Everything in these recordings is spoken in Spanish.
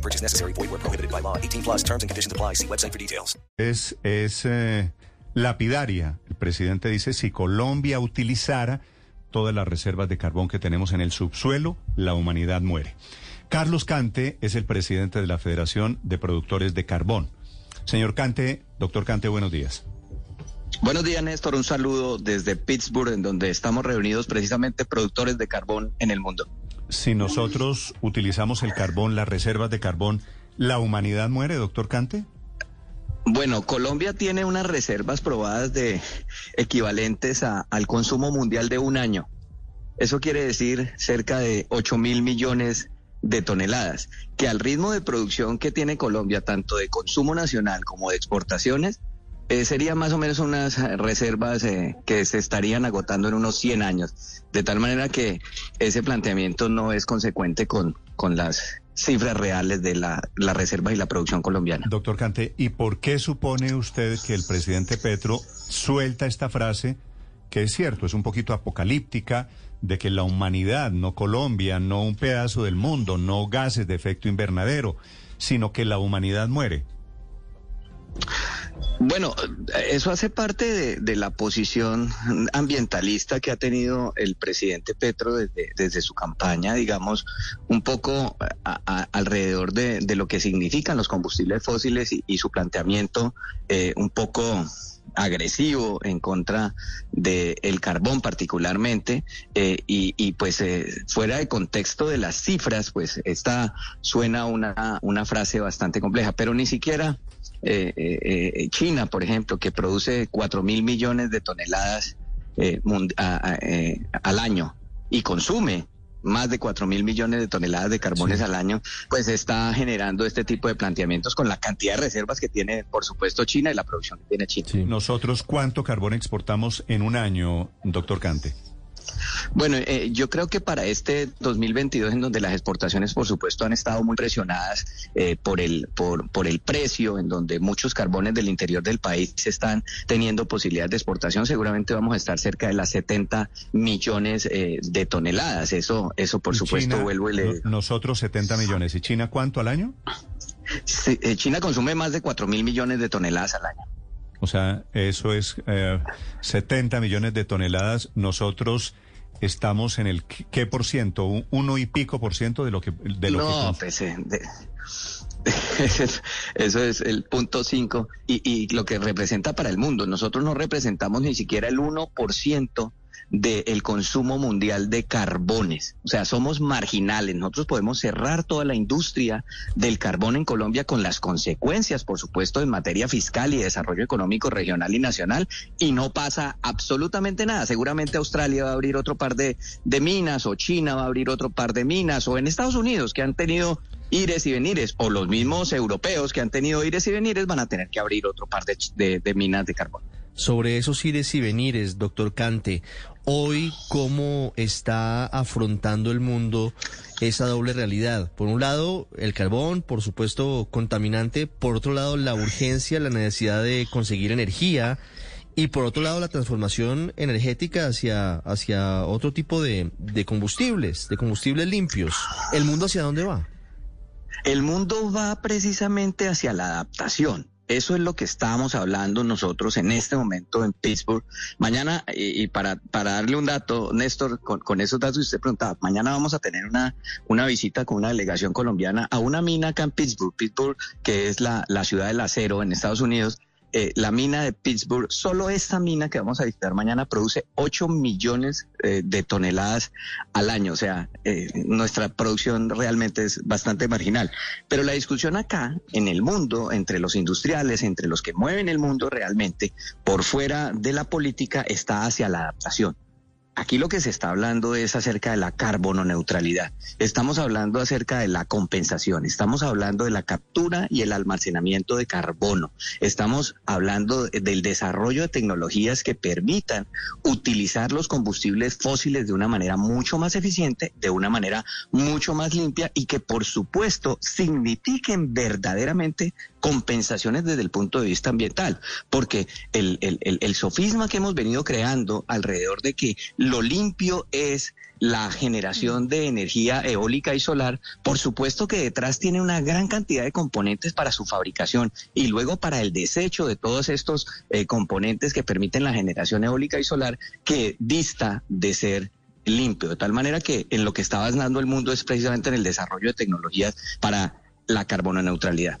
No purchase necessary. Void where prohibited by law. 18 plus terms and conditions apply. See website for details. Es, es eh, lapidaria. El presidente dice, si Colombia utilizara todas las reservas de carbón que tenemos en el subsuelo, la humanidad muere. Carlos Cante es el presidente de la Federación de Productores de Carbón. Señor Cante, doctor Cante, buenos días. Buenos días, Néstor. Un saludo desde Pittsburgh, en donde estamos reunidos precisamente productores de carbón en el mundo. Si nosotros utilizamos el carbón, las reservas de carbón, ¿la humanidad muere, doctor Cante? Bueno, Colombia tiene unas reservas probadas de equivalentes a- al consumo mundial de un año. Eso quiere decir cerca de 8 mil millones de toneladas, que al ritmo de producción que tiene Colombia, tanto de consumo nacional como de exportaciones, eh, sería más o menos unas reservas eh, que se estarían agotando en unos 100 años. De tal manera que ese planteamiento no es consecuente con, con las cifras reales de la, la reserva y la producción colombiana. Doctor Cante, ¿y por qué supone usted que el presidente Petro suelta esta frase, que es cierto, es un poquito apocalíptica, de que la humanidad, no Colombia, no un pedazo del mundo, no gases de efecto invernadero, sino que la humanidad muere? Bueno, eso hace parte de, de la posición ambientalista que ha tenido el presidente Petro desde, desde su campaña, digamos, un poco a- alrededor de, de lo que significan los combustibles fósiles y, y su planteamiento eh, un poco agresivo en contra del carbón particularmente eh, y, pues eh, fuera de contexto de las cifras pues esta suena una, una frase bastante compleja pero ni siquiera eh, China por ejemplo que produce cuatro mil millones de toneladas al año y consume más de cuatro mil millones de toneladas de carbones al año, pues está generando este tipo de planteamientos con la cantidad de reservas que tiene, por supuesto, China y la producción que tiene China. Nosotros, ¿cuánto carbón exportamos en un año, doctor Cante? Bueno, eh, yo creo que para este 2022, en donde las exportaciones, por supuesto, han estado muy presionadas eh, por el por, por el precio, en donde muchos carbones del interior del país están teniendo posibilidades de exportación, seguramente vamos a estar cerca de las 70 millones eh, de toneladas. Eso, eso por supuesto, China, vuelvo y le no- nosotros 70 millones. ¿Y China cuánto al año? Sí, eh, China consume más de 4 mil millones de toneladas al año. O sea, eso es eh, 70 millones de toneladas. Nosotros estamos en el qué por ciento, un uno y pico por ciento de lo que de lo que no, cons- pues eh, de- eso es el punto 5 y, y lo que representa para el mundo. Nosotros no representamos ni siquiera el 1% del consumo mundial de carbones. O sea, somos marginales. Nosotros podemos cerrar toda la industria del carbón en Colombia con las consecuencias, por supuesto, en materia fiscal y desarrollo económico regional y nacional, y no pasa absolutamente nada. Seguramente Australia va a abrir otro par de, de minas, o China va a abrir otro par de minas, o en Estados Unidos, que han tenido ires y venires, o los mismos europeos que han tenido ires y venires, van a tener que abrir otro par de, de- de minas de carbón. Sobre esos ires y venires, doctor Cante, hoy cómo está afrontando el mundo esa doble realidad. Por un lado, el carbón, por supuesto, contaminante, por otro lado, la urgencia, la necesidad de conseguir energía y por otro lado, la transformación energética hacia, hacia otro tipo de, de combustibles, de combustibles limpios. ¿El mundo hacia dónde va? El mundo va precisamente hacia la adaptación. Eso es lo que estábamos hablando nosotros en este momento en Pittsburgh. Mañana, y, para, para darle un dato, Néstor, con, esos datos usted preguntaba, mañana vamos a tener una, una visita con una delegación colombiana a una mina acá en Pittsburgh, Pittsburgh, que es la, la ciudad del acero en Estados Unidos. Eh, la mina de Pittsburgh, solo esta mina que vamos a visitar mañana produce 8 millones eh, de toneladas al año. O sea, eh, nuestra producción realmente es bastante marginal. Pero la discusión acá, en el mundo, entre los industriales, entre los que mueven el mundo realmente, por fuera de la política, está hacia la adaptación. Aquí lo que se está hablando es acerca de la carbono neutralidad. Estamos hablando acerca de la compensación. Estamos hablando de la captura y el almacenamiento de carbono. Estamos hablando del desarrollo de tecnologías que permitan utilizar los combustibles fósiles de una manera mucho más eficiente, de una manera mucho más limpia y que por supuesto signifiquen verdaderamente compensaciones desde el punto de vista ambiental. Porque el, el, el, sofisma que hemos venido creando alrededor de que lo limpio es la generación de energía eólica y solar, por supuesto que detrás tiene una gran cantidad de componentes para su fabricación y luego para el desecho de todos estos eh, componentes que permiten la generación eólica y solar que dista de ser limpio, de tal manera que en lo que está avanzando el mundo es precisamente en el desarrollo de tecnologías para la carbono neutralidad.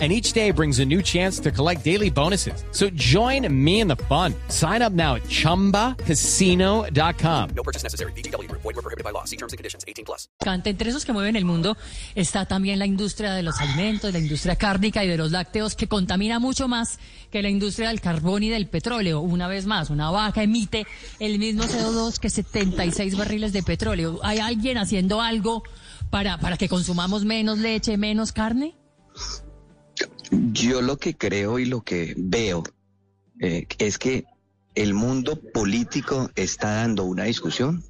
and each day brings a new chance to collect daily bonuses. So join me in the fun. Sign up now at ChumbaCasino.com. No purchase necessary. VGW Group. Void were prohibited by law. See terms and conditions. 18 plus. Entre esos que mueven el mundo está también la industria de los alimentos, la industria cárnica y de los lácteos que contamina mucho más que la industria del carbón y del petróleo. Una vez más, una vaca emite el mismo CO2 que 76 barriles de petróleo. ¿Hay alguien haciendo algo para, para que consumamos menos leche, menos carne? Yo lo que creo y lo que veo eh, es que el mundo político está dando una discusión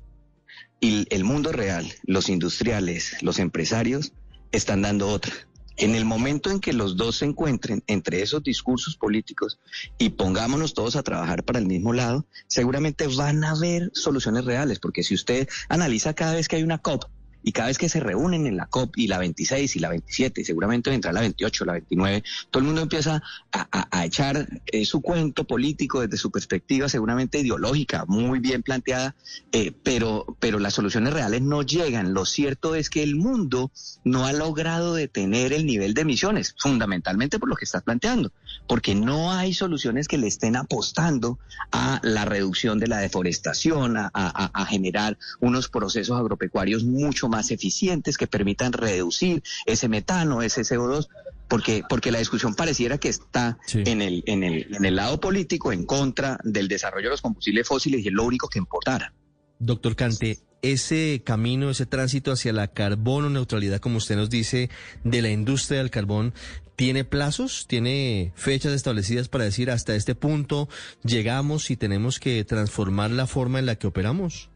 y el mundo real, los industriales, los empresarios, están dando otra. En el momento en que los dos se encuentren entre esos discursos políticos y pongámonos todos a trabajar para el mismo lado, seguramente van a haber soluciones reales, porque si usted analiza cada vez que hay una COP, y cada vez que se reúnen en la COP y la 26 y la 27, y seguramente vendrá la 28, la 29, todo el mundo empieza a, echar eh, su cuento político desde su perspectiva, seguramente ideológica, muy bien planteada, eh, pero, pero las soluciones reales no llegan. Lo cierto es que el mundo no ha logrado detener el nivel de emisiones, fundamentalmente por lo que estás planteando, porque no hay soluciones que le estén apostando a la reducción de la deforestación, a, a generar unos procesos agropecuarios mucho más eficientes que permitan reducir ese metano, ese CO2, porque, porque la discusión pareciera que está Sí. en, el, en, el, en el lado político en contra del desarrollo de los combustibles fósiles y es lo único que importara. Doctor Cante, ese camino, ese tránsito hacia la carbono neutralidad, como usted nos dice, de la industria del carbón, ¿tiene plazos? ¿Tiene fechas establecidas para decir hasta este punto llegamos y tenemos que transformar la forma en la que operamos?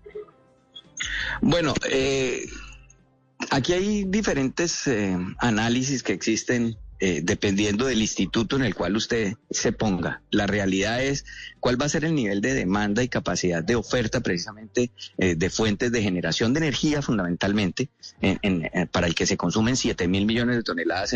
Bueno, eh, aquí hay diferentes eh, análisis que existen eh, dependiendo del instituto en el cual usted se ponga. La realidad es cuál va a ser el nivel de demanda y capacidad de oferta precisamente eh, de fuentes de generación de energía fundamentalmente en- en- eh, para el que se consumen 7 mil millones de toneladas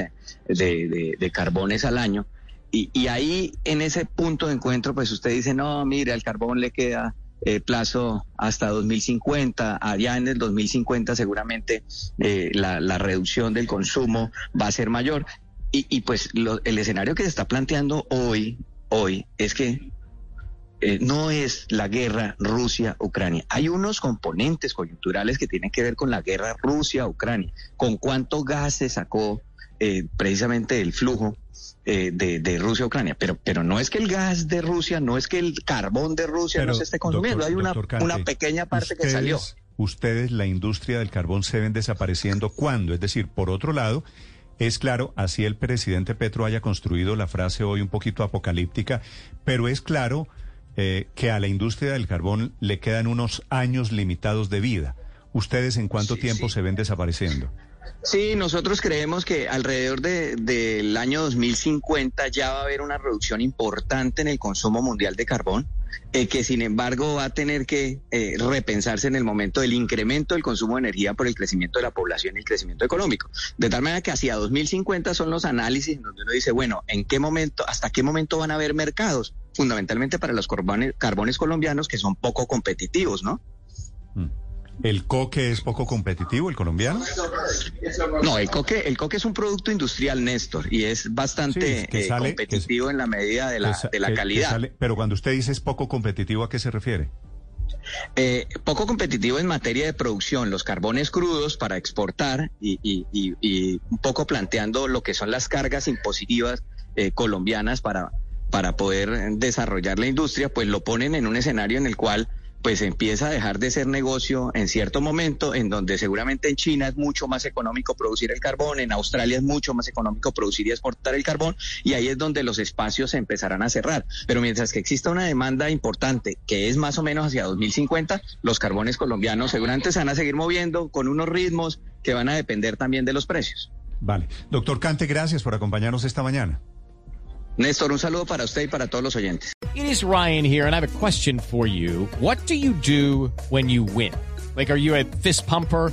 de, carbones al año. Y, y ahí en ese punto de encuentro pues usted dice, no, mire, al carbón le queda eh, plazo hasta 2050. Allá en el 2050 seguramente eh, la, la reducción del consumo va a ser mayor. Y, y pues lo- el escenario que se está planteando hoy, hoy es que eh, no es la guerra Rusia-Ucrania. Hay unos componentes coyunturales que tienen que ver con la guerra Rusia-Ucrania, con cuánto gas se sacó eh, precisamente del flujo eh, de, de Rusia-Ucrania. Pero, pero no es que el gas de Rusia, no es que el carbón de Rusia no se esté consumiendo. doctor- Hay una, doctor Cante, una pequeña parte que salió. Ustedes, la industria del carbón, se ven desapareciendo. ¿Cuándo? Es decir, por otro lado, es claro, así el presidente Petro haya construido la frase hoy un poquito apocalíptica, pero es claro eh, que a la industria del carbón le quedan unos años limitados de vida. ¿Ustedes en cuánto Sí, tiempo sí. se ven desapareciendo? Sí, nosotros creemos que alrededor de- del año 2050 ya va a haber una reducción importante en el consumo mundial de carbón, eh, que sin embargo va a tener que eh, repensarse en el momento del incremento del consumo de energía por el crecimiento de la población y el crecimiento económico. De tal manera que hacia 2050 son los análisis en donde uno dice, bueno, ¿en qué momento, hasta qué momento van a haber mercados? Fundamentalmente para los carbones, carbones colombianos que son poco competitivos, ¿no? ¿El coque es poco competitivo, el colombiano? No, el coque, el coque es un producto industrial, Néstor, y es bastante Sí, que eh, sale- competitivo que- en la medida de la, Que de la calidad. sale- pero cuando usted dice es poco competitivo, ¿a qué se refiere? Eh, poco competitivo en materia de producción, los carbones crudos para exportar y, y- y- y un poco planteando lo que son las cargas impositivas eh, colombianas para, para poder desarrollar la industria, pues lo ponen en un escenario en el cual pues empieza a dejar de ser negocio en cierto momento, en donde seguramente en China es mucho más económico producir el carbón, en Australia es mucho más económico producir y exportar el carbón, y ahí es donde los espacios se empezarán a cerrar. Pero mientras que exista una demanda importante, que es más o menos hacia 2050, los carbones colombianos seguramente se van a seguir moviendo con unos ritmos que van a depender también de los precios. Vale. Doctor Cante, gracias por acompañarnos esta mañana. Néstor, un saludo para usted y para todos los oyentes. It is Ryan here, and I have a question for you. What do you do when you win? Like, are you a fist pumper?